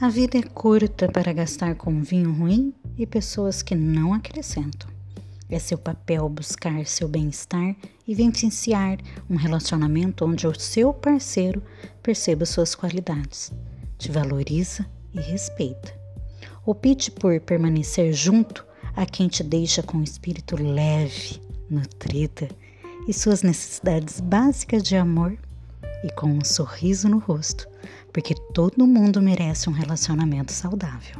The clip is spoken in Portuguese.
A vida é curta para gastar com vinho ruim e pessoas que não acrescentam. É seu papel buscar seu bem-estar e vivenciar um relacionamento onde o seu parceiro perceba suas qualidades, te valoriza e respeita. Opte por permanecer junto a quem te deixa com o espírito leve, nutrida e suas necessidades básicas de amor e com um sorriso no rosto, porque todo mundo merece um relacionamento saudável.